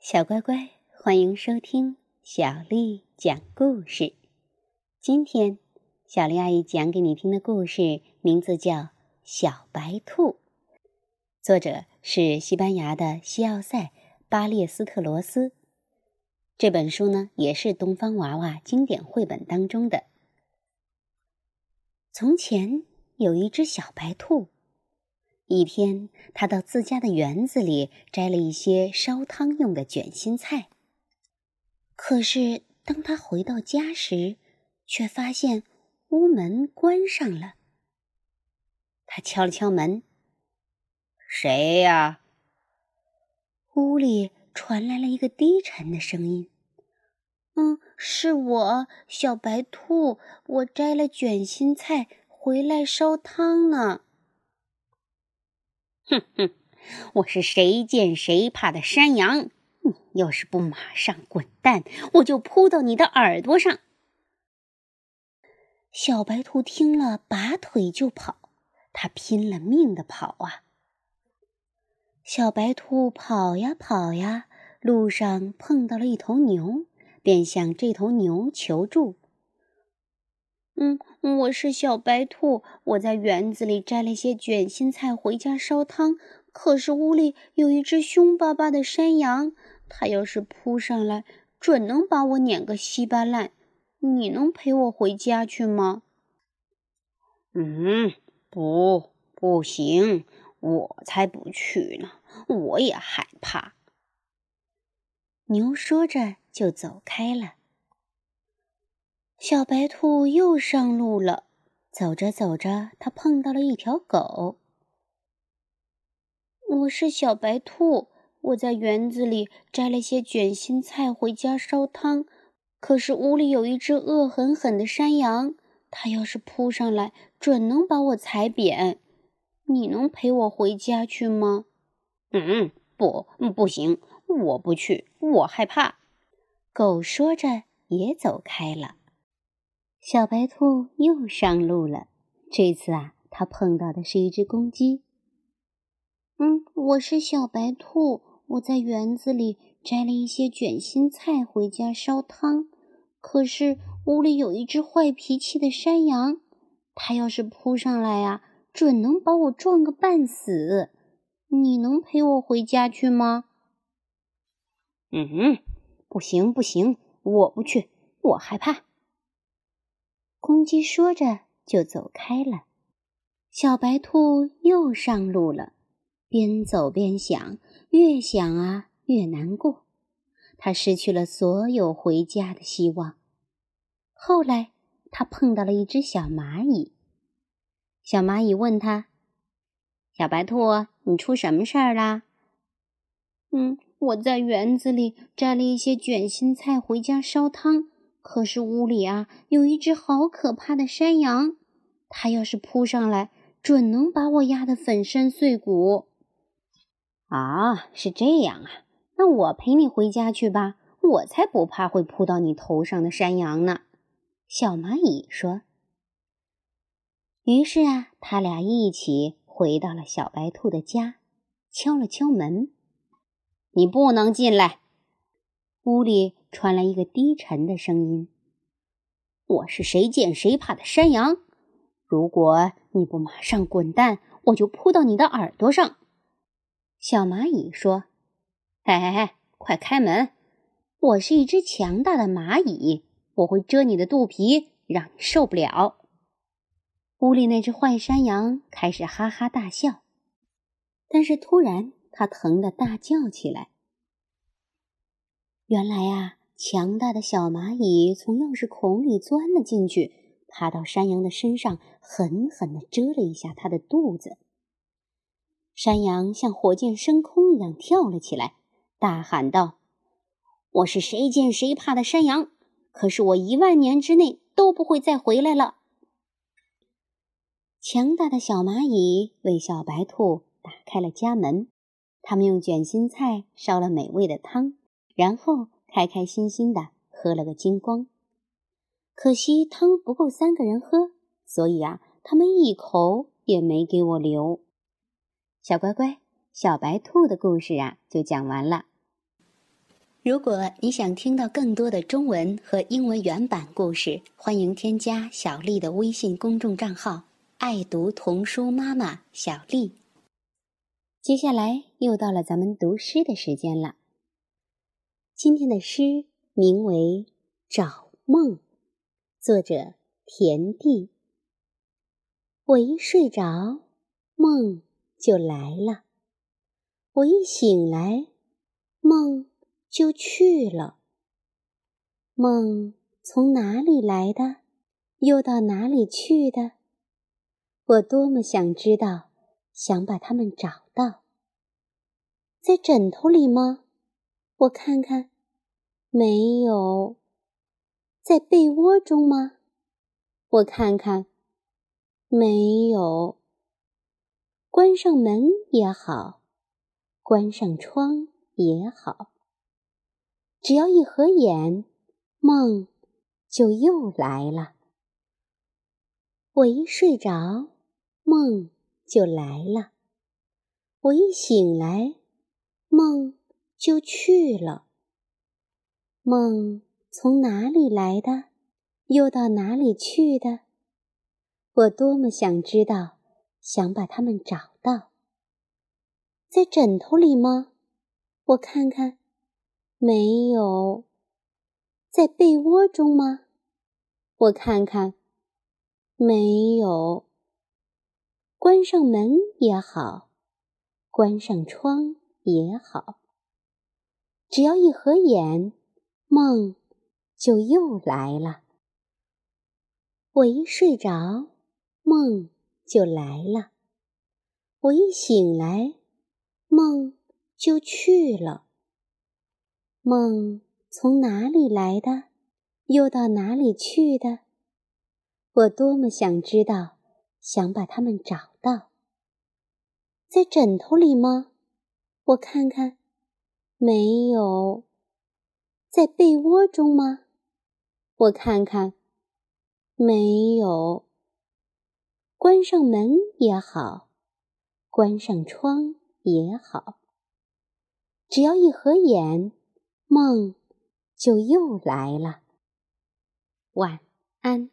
小乖乖，欢迎收听小丽讲故事。今天，小丽阿姨讲给你听的故事名字叫《小白兔》，作者是西班牙的西奥塞·巴列斯特罗斯。这本书呢，也是东方娃娃经典绘本当中的。从前有一只小白兔。一天，他到自家的园子里摘了一些烧汤用的卷心菜。可是，当他回到家时，却发现屋门关上了。他敲了敲门：“谁呀？”屋里传来了一个低沉的声音：“嗯，是我，小白兔。我摘了卷心菜回来烧汤呢。”哼哼，我是谁见谁怕的山羊，你要是不马上滚蛋，我就扑到你的耳朵上。小白兔听了，拔腿就跑，它拼了命的跑啊。小白兔跑呀跑呀，路上碰到了一头牛，便向这头牛求助。嗯，我是小白兔，我在园子里摘了些卷心菜回家烧汤。可是屋里有一只凶巴巴的山羊，它要是扑上来，准能把我碾个稀巴烂。你能陪我回家去吗？嗯，不，不行，我才不去呢，我也害怕。牛说着就走开了。小白兔又上路了，走着走着，它碰到了一条狗。我是小白兔，我在园子里摘了些卷心菜回家烧汤。可是屋里有一只恶狠狠的山羊，它要是扑上来，准能把我踩扁。你能陪我回家去吗？嗯，不，不行，我不去，我害怕。狗说着也走开了。小白兔又上路了。这次啊，它碰到的是一只公鸡。嗯，我是小白兔，我在园子里摘了一些卷心菜回家烧汤。可是屋里有一只坏脾气的山羊，它要是扑上来呀，准能把我撞个半死。你能陪我回家去吗？嗯哼，不行，不行，我不去，我害怕。公鸡说着就走开了，小白兔又上路了，边走边想，越想啊越难过，它失去了所有回家的希望。后来，它碰到了一只小蚂蚁，小蚂蚁问他：“小白兔，你出什么事儿啦？”“嗯，我在园子里摘了一些卷心菜回家烧汤。”可是屋里啊，有一只好可怕的山羊，它要是扑上来，准能把我压得粉身碎骨。啊，是这样啊，那我陪你回家去吧，我才不怕会扑到你头上的山羊呢。小蚂蚁说。于是啊，他俩一起回到了小白兔的家，敲了敲门：“你不能进来。”屋里。传来一个低沉的声音：“我是谁见谁怕的山羊，如果你不马上滚蛋，我就扑到你的耳朵上。”小蚂蚁说：“嘿嘿嘿，快开门！我是一只强大的蚂蚁，我会蛰你的肚皮，让你受不了。”屋里那只坏山羊开始哈哈大笑，但是突然它疼得大叫起来。原来呀。强大的小蚂蚁从钥匙孔里钻了进去，爬到山羊的身上，狠狠地蛰了一下它的肚子。山羊像火箭升空一样跳了起来，大喊道：“我是谁见谁怕的山羊，可是我一万年之内都不会再回来了。”强大的小蚂蚁为小白兔打开了家门，他们用卷心菜烧了美味的汤，然后。开开心心的喝了个精光，可惜汤不够三个人喝，所以啊，他们一口也没给我留。小乖乖，小白兔的故事啊，就讲完了。如果你想听到更多的中文和英文原版故事，欢迎添加小丽的微信公众账号“爱读童书妈妈小丽”。接下来又到了咱们读诗的时间了。今天的诗名为《找梦》，作者田地。我一睡着，梦就来了；我一醒来，梦。就去了。梦从哪里来的，又到哪里去的？我多么想知道，想把它们找到。在枕头里吗？我看看，没有。在被窝中吗？我看看，没有。关上门也好，关上窗也好。只要一合眼，梦就又来了。我一睡着，梦就来了；我一醒来，梦就去了。梦从哪里来的，又到哪里去的？我多么想知道，想把它们找到。在枕头里吗？我看看。没有，在被窝中吗？我看看，没有。关上门也好，关上窗也好。只要一合眼，梦就又来了。我一睡着，梦就来了；我一醒来，梦就去了。梦从哪里来的，又到哪里去的？我多么想知道，想把它们找到。在枕头里吗？我看看，没有。在被窝中吗？我看看，没有。关上门也好，关上窗也好，只要一合眼。梦就又来了。晚安。